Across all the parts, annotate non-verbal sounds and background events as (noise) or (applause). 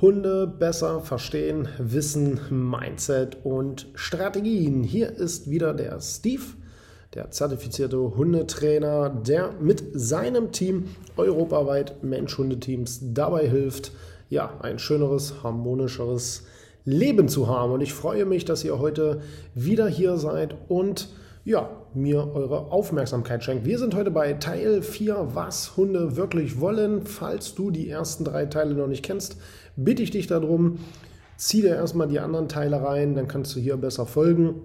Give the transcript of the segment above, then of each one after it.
Hunde besser verstehen, Wissen, Mindset und Strategien. Hier ist wieder der Steve, der zertifizierte Hundetrainer, der mit seinem Team europaweit Mensch-Hundeteams dabei hilft, ja, ein schöneres, harmonischeres Leben zu haben. Und ich freue mich, dass ihr heute wieder hier seid und ja, mir eure Aufmerksamkeit schenkt. Wir sind heute bei Teil 4, was Hunde wirklich wollen. Falls du die ersten drei Teile noch nicht kennst, bitte ich dich darum, zieh dir erstmal die anderen Teile rein, dann kannst du hier besser folgen.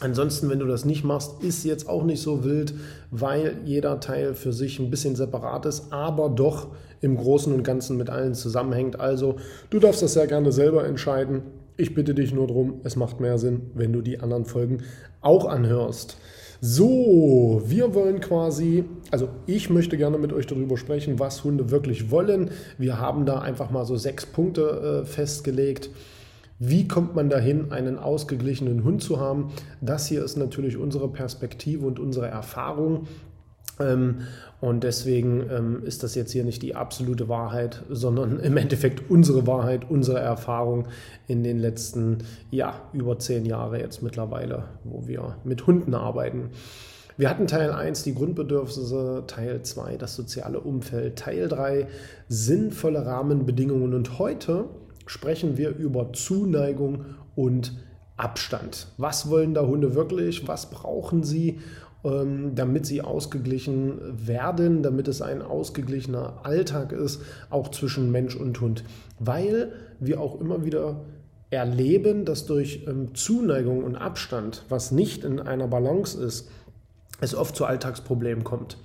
Ansonsten, wenn du das nicht machst, ist jetzt auch nicht so wild, weil jeder Teil für sich ein bisschen separat ist, aber doch im Großen und Ganzen mit allen zusammenhängt. Also, du darfst das sehr gerne selber entscheiden. Ich bitte dich nur darum, es macht mehr Sinn, wenn du die anderen Folgen auch anhörst. So, wir wollen quasi, also ich möchte gerne mit euch darüber sprechen, was Hunde wirklich wollen. Wir haben da einfach mal so sechs Punkte äh, festgelegt. Wie kommt man dahin, einen ausgeglichenen Hund zu haben? Das hier ist natürlich unsere Perspektive und unsere Erfahrung. Ähm, und deswegen ähm, ist das jetzt hier nicht die absolute Wahrheit, sondern im Endeffekt unsere Wahrheit, unsere Erfahrung in den letzten, ja, über zehn Jahre jetzt mittlerweile, wo wir mit Hunden arbeiten. Wir hatten Teil 1 die Grundbedürfnisse, Teil 2 das soziale Umfeld, Teil 3 sinnvolle Rahmenbedingungen und heute sprechen wir über Zuneigung und Abstand. Was wollen da Hunde wirklich? Was brauchen sie? Ähm, damit sie ausgeglichen werden, damit es ein ausgeglichener Alltag ist, auch zwischen Mensch und Hund. Weil wir auch immer wieder erleben, dass durch ähm, Zuneigung und Abstand, was nicht in einer Balance ist, es oft zu Alltagsproblemen kommt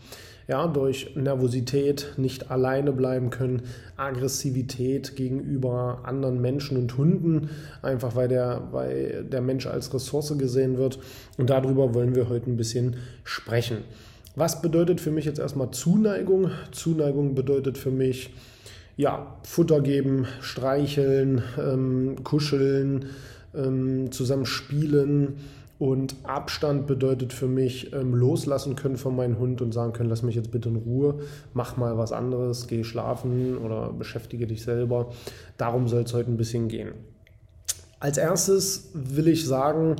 ja, durch Nervosität nicht alleine bleiben können, Aggressivität gegenüber anderen Menschen und Hunden, einfach weil der, weil der Mensch als Ressource gesehen wird. Und darüber wollen wir heute ein bisschen sprechen. Was bedeutet für mich jetzt erstmal Zuneigung? Zuneigung bedeutet für mich, ja, Futter geben, streicheln, ähm, kuscheln, ähm, zusammen spielen, und Abstand bedeutet für mich ähm, loslassen können von meinem Hund und sagen können, lass mich jetzt bitte in Ruhe, mach mal was anderes, geh schlafen oder beschäftige dich selber. Darum soll es heute ein bisschen gehen. Als erstes will ich sagen,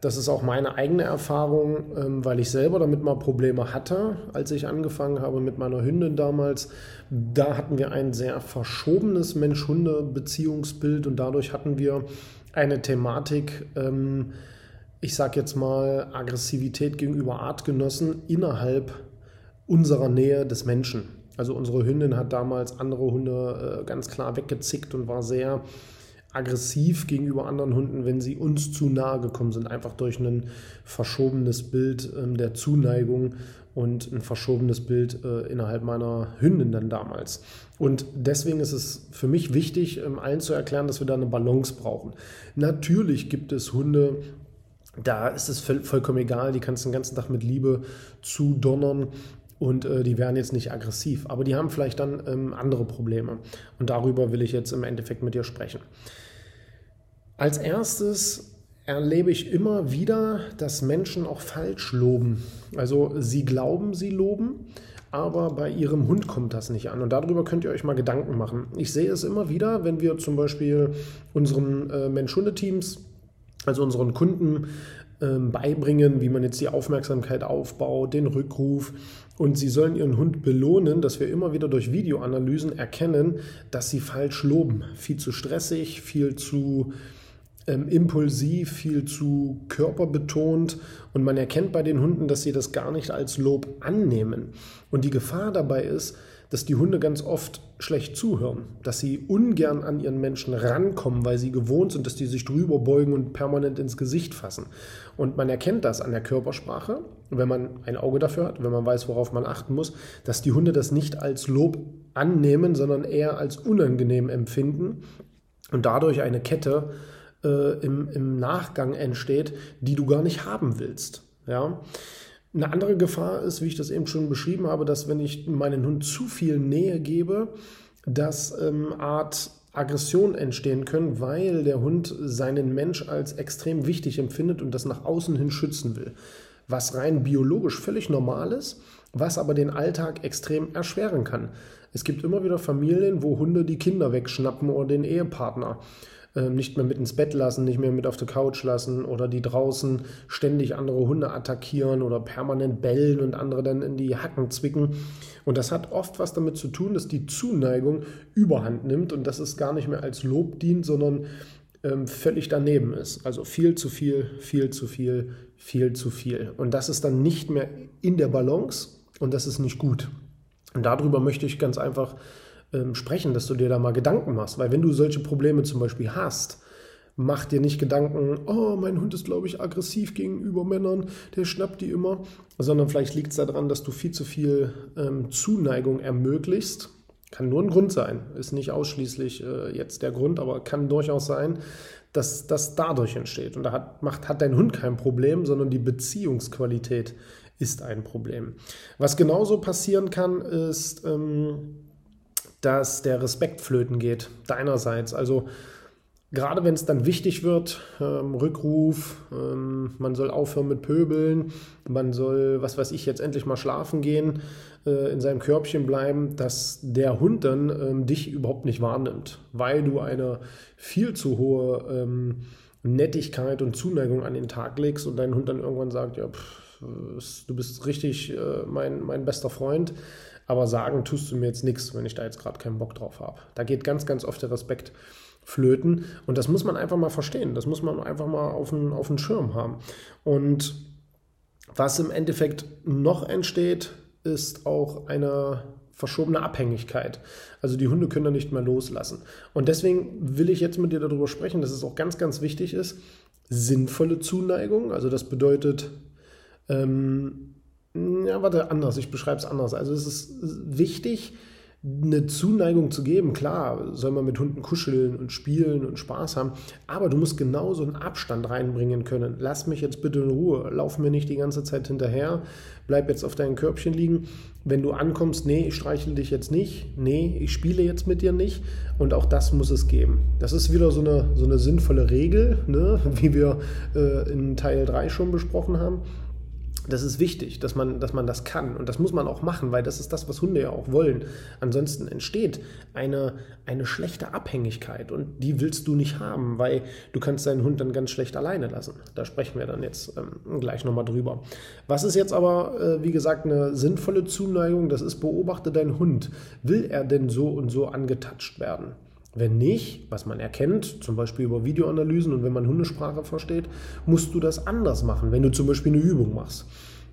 das ist auch meine eigene Erfahrung, ähm, weil ich selber damit mal Probleme hatte, als ich angefangen habe mit meiner Hündin damals. Da hatten wir ein sehr verschobenes Mensch-Hunde-Beziehungsbild und dadurch hatten wir eine Thematik, ähm, ich sage jetzt mal, Aggressivität gegenüber Artgenossen innerhalb unserer Nähe des Menschen. Also unsere Hündin hat damals andere Hunde äh, ganz klar weggezickt und war sehr aggressiv gegenüber anderen Hunden, wenn sie uns zu nahe gekommen sind, einfach durch ein verschobenes Bild ähm, der Zuneigung und ein verschobenes Bild äh, innerhalb meiner Hündin dann damals. Und deswegen ist es für mich wichtig, ähm, allen zu erklären, dass wir da eine Balance brauchen. Natürlich gibt es Hunde, da ist es vollkommen egal, die kannst den ganzen Tag mit Liebe zudonnern und äh, die werden jetzt nicht aggressiv, aber die haben vielleicht dann ähm, andere Probleme. Und darüber will ich jetzt im Endeffekt mit dir sprechen. Als erstes erlebe ich immer wieder, dass Menschen auch falsch loben. Also sie glauben, sie loben, aber bei ihrem Hund kommt das nicht an. Und darüber könnt ihr euch mal Gedanken machen. Ich sehe es immer wieder, wenn wir zum Beispiel unseren äh, Mensch-Hunde-Teams also unseren Kunden ähm, beibringen, wie man jetzt die Aufmerksamkeit aufbaut, den Rückruf. Und sie sollen ihren Hund belohnen, dass wir immer wieder durch Videoanalysen erkennen, dass sie falsch loben. Viel zu stressig, viel zu ähm, impulsiv, viel zu körperbetont und man erkennt bei den Hunden, dass sie das gar nicht als Lob annehmen. Und die Gefahr dabei ist, dass die Hunde ganz oft schlecht zuhören, dass sie ungern an ihren Menschen rankommen, weil sie gewohnt sind, dass die sich drüber beugen und permanent ins Gesicht fassen. Und man erkennt das an der Körpersprache, wenn man ein Auge dafür hat, wenn man weiß, worauf man achten muss, dass die Hunde das nicht als Lob annehmen, sondern eher als unangenehm empfinden und dadurch eine Kette äh, im, im Nachgang entsteht, die du gar nicht haben willst. Ja. Eine andere Gefahr ist, wie ich das eben schon beschrieben habe, dass wenn ich meinen Hund zu viel Nähe gebe, dass ähm, Art Aggression entstehen können, weil der Hund seinen Mensch als extrem wichtig empfindet und das nach außen hin schützen will. Was rein biologisch völlig normal ist, was aber den Alltag extrem erschweren kann. Es gibt immer wieder Familien, wo Hunde die Kinder wegschnappen oder den Ehepartner. Ähm, nicht mehr mit ins Bett lassen, nicht mehr mit auf der Couch lassen oder die draußen ständig andere Hunde attackieren oder permanent bellen und andere dann in die Hacken zwicken. Und das hat oft was damit zu tun, dass die Zuneigung überhand nimmt und dass es gar nicht mehr als Lob dient, sondern ähm, völlig daneben ist. Also viel zu viel, viel zu viel, viel zu viel. Und das ist dann nicht mehr in der Balance und das ist nicht gut. Und darüber möchte ich ganz einfach ähm, sprechen, dass du dir da mal Gedanken machst. Weil wenn du solche Probleme zum Beispiel hast, mach dir nicht Gedanken, oh, mein Hund ist, glaube ich, aggressiv gegenüber Männern, der schnappt die immer, sondern vielleicht liegt es daran, dass du viel zu viel ähm, Zuneigung ermöglicht. Kann nur ein Grund sein, ist nicht ausschließlich äh, jetzt der Grund, aber kann durchaus sein, dass das dadurch entsteht. Und da hat, macht, hat dein Hund kein Problem, sondern die Beziehungsqualität ist ein Problem. Was genauso passieren kann, ist, ähm, dass der Respekt flöten geht, deinerseits. Also gerade wenn es dann wichtig wird, ähm, Rückruf, ähm, man soll aufhören mit Pöbeln, man soll, was weiß ich, jetzt endlich mal schlafen gehen, äh, in seinem Körbchen bleiben, dass der Hund dann ähm, dich überhaupt nicht wahrnimmt, weil du eine viel zu hohe ähm, Nettigkeit und Zuneigung an den Tag legst und dein Hund dann irgendwann sagt, ja, pff, du bist richtig äh, mein, mein bester Freund aber sagen tust du mir jetzt nichts, wenn ich da jetzt gerade keinen Bock drauf habe. Da geht ganz, ganz oft der Respekt flöten und das muss man einfach mal verstehen, das muss man einfach mal auf den, auf den Schirm haben. Und was im Endeffekt noch entsteht, ist auch eine verschobene Abhängigkeit. Also die Hunde können da nicht mehr loslassen. Und deswegen will ich jetzt mit dir darüber sprechen, dass es auch ganz, ganz wichtig ist, sinnvolle Zuneigung. Also das bedeutet, ähm, ja, warte, anders. Ich beschreibe es anders. Also es ist wichtig, eine Zuneigung zu geben. Klar, soll man mit Hunden kuscheln und spielen und Spaß haben, aber du musst genauso einen Abstand reinbringen können. Lass mich jetzt bitte in Ruhe, lauf mir nicht die ganze Zeit hinterher, bleib jetzt auf deinem Körbchen liegen. Wenn du ankommst, nee, ich streichle dich jetzt nicht, nee, ich spiele jetzt mit dir nicht und auch das muss es geben. Das ist wieder so eine, so eine sinnvolle Regel, ne? (laughs) wie wir äh, in Teil 3 schon besprochen haben das ist wichtig, dass man, dass man das kann. Und das muss man auch machen, weil das ist das, was Hunde ja auch wollen. Ansonsten entsteht eine, eine schlechte Abhängigkeit und die willst du nicht haben, weil du kannst deinen Hund dann ganz schlecht alleine lassen. Da sprechen wir dann jetzt ähm, gleich nochmal drüber. Was ist jetzt aber, äh, wie gesagt, eine sinnvolle Zuneigung? Das ist, beobachte deinen Hund. Will er denn so und so angetatscht werden? Wenn nicht, was man erkennt, zum Beispiel über Videoanalysen und wenn man Hundesprache versteht, musst du das anders machen, wenn du zum Beispiel eine Übung machst.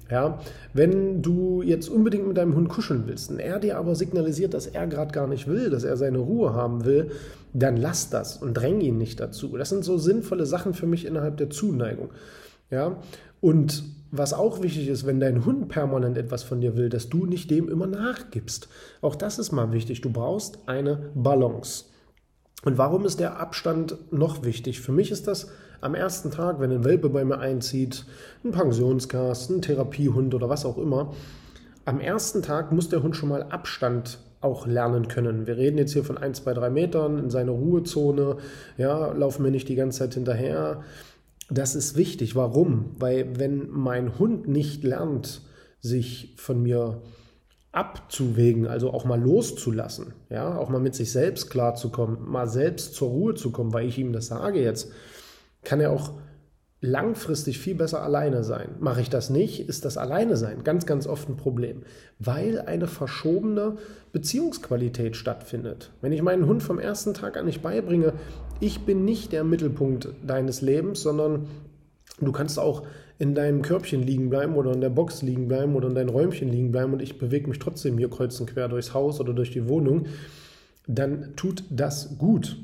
Ja, wenn du jetzt unbedingt mit deinem Hund kuscheln willst und er dir aber signalisiert, dass er gerade gar nicht will, dass er seine Ruhe haben will, dann lass das und dräng ihn nicht dazu. Das sind so sinnvolle Sachen für mich innerhalb der Zuneigung. Ja, und was auch wichtig ist, wenn dein Hund permanent etwas von dir will, dass du nicht dem immer nachgibst. Auch das ist mal wichtig. Du brauchst eine Balance. Und warum ist der Abstand noch wichtig? Für mich ist das am ersten Tag, wenn ein Welpe bei mir einzieht, ein Pensionsgast, ein Therapiehund oder was auch immer, am ersten Tag muss der Hund schon mal Abstand auch lernen können. Wir reden jetzt hier von 1, 2, 3 Metern in seiner Ruhezone, ja, laufen wir nicht die ganze Zeit hinterher. Das ist wichtig. Warum? Weil wenn mein Hund nicht lernt, sich von mir abzuwägen, also auch mal loszulassen, ja, auch mal mit sich selbst klarzukommen, mal selbst zur Ruhe zu kommen, weil ich ihm das sage jetzt, kann er auch langfristig viel besser alleine sein. Mache ich das nicht, ist das Alleine sein ganz, ganz oft ein Problem, weil eine verschobene Beziehungsqualität stattfindet. Wenn ich meinen Hund vom ersten Tag an nicht beibringe, ich bin nicht der Mittelpunkt deines Lebens, sondern du kannst auch in deinem Körbchen liegen bleiben oder in der Box liegen bleiben oder in deinem Räumchen liegen bleiben und ich bewege mich trotzdem hier kreuz und quer durchs Haus oder durch die Wohnung, dann tut das gut.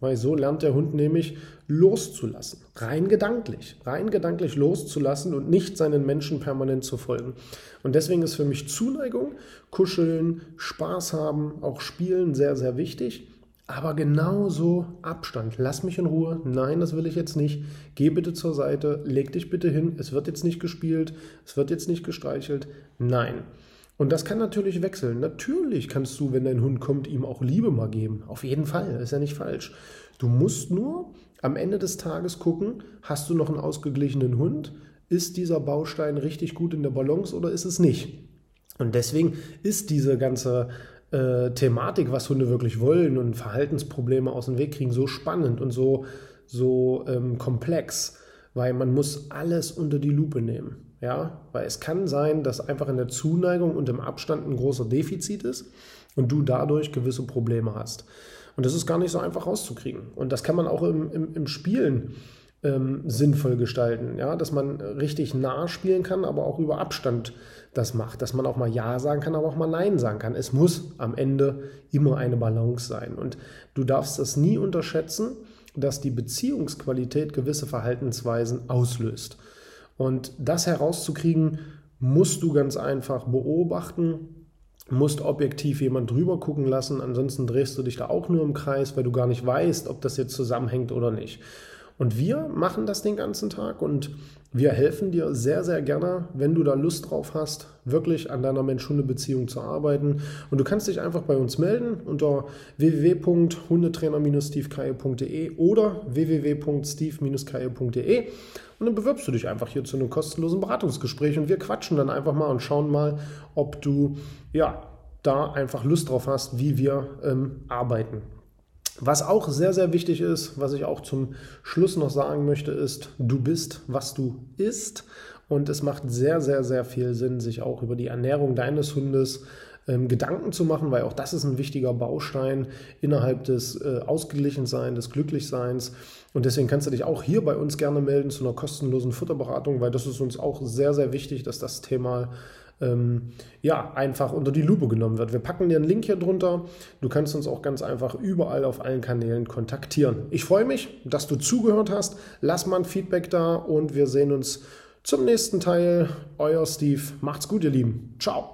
Weil so lernt der Hund nämlich loszulassen. Rein gedanklich. Rein gedanklich loszulassen und nicht seinen Menschen permanent zu folgen. Und deswegen ist für mich Zuneigung, Kuscheln, Spaß haben, auch Spielen sehr, sehr wichtig. Aber genauso Abstand. Lass mich in Ruhe. Nein, das will ich jetzt nicht. Geh bitte zur Seite. Leg dich bitte hin. Es wird jetzt nicht gespielt. Es wird jetzt nicht gestreichelt. Nein. Und das kann natürlich wechseln. Natürlich kannst du, wenn dein Hund kommt, ihm auch Liebe mal geben. Auf jeden Fall, ist ja nicht falsch. Du musst nur am Ende des Tages gucken, hast du noch einen ausgeglichenen Hund? Ist dieser Baustein richtig gut in der Balance oder ist es nicht? Und deswegen ist diese ganze äh, Thematik, was Hunde wirklich wollen und Verhaltensprobleme aus dem Weg kriegen, so spannend und so, so ähm, komplex, weil man muss alles unter die Lupe nehmen. Ja, weil es kann sein, dass einfach in der Zuneigung und im Abstand ein großer Defizit ist und du dadurch gewisse Probleme hast. Und das ist gar nicht so einfach rauszukriegen. Und das kann man auch im, im, im Spielen ähm, sinnvoll gestalten, ja, dass man richtig nah spielen kann, aber auch über Abstand das macht, dass man auch mal Ja sagen kann, aber auch mal Nein sagen kann. Es muss am Ende immer eine Balance sein. Und du darfst das nie unterschätzen, dass die Beziehungsqualität gewisse Verhaltensweisen auslöst. Und das herauszukriegen, musst du ganz einfach beobachten, musst objektiv jemand drüber gucken lassen, ansonsten drehst du dich da auch nur im Kreis, weil du gar nicht weißt, ob das jetzt zusammenhängt oder nicht. Und wir machen das den ganzen Tag und wir helfen dir sehr, sehr gerne, wenn du da Lust drauf hast, wirklich an deiner Mensch-Hunde-Beziehung zu arbeiten. Und du kannst dich einfach bei uns melden unter www.hundetrainer-stevekaye.de oder www.steve-kaye.de und dann bewirbst du dich einfach hier zu einem kostenlosen Beratungsgespräch und wir quatschen dann einfach mal und schauen mal, ob du ja da einfach Lust drauf hast, wie wir ähm, arbeiten. Was auch sehr, sehr wichtig ist, was ich auch zum Schluss noch sagen möchte, ist, du bist, was du isst. Und es macht sehr, sehr, sehr viel Sinn, sich auch über die Ernährung deines Hundes ähm, Gedanken zu machen, weil auch das ist ein wichtiger Baustein innerhalb des äh, Ausgeglichenseins, des Glücklichseins. Und deswegen kannst du dich auch hier bei uns gerne melden zu einer kostenlosen Futterberatung, weil das ist uns auch sehr, sehr wichtig, dass das Thema ähm, ja, einfach unter die Lupe genommen wird. Wir packen dir einen Link hier drunter. Du kannst uns auch ganz einfach überall auf allen Kanälen kontaktieren. Ich freue mich, dass du zugehört hast. Lass mal ein Feedback da und wir sehen uns zum nächsten Teil. Euer Steve. Macht's gut, ihr Lieben. Ciao.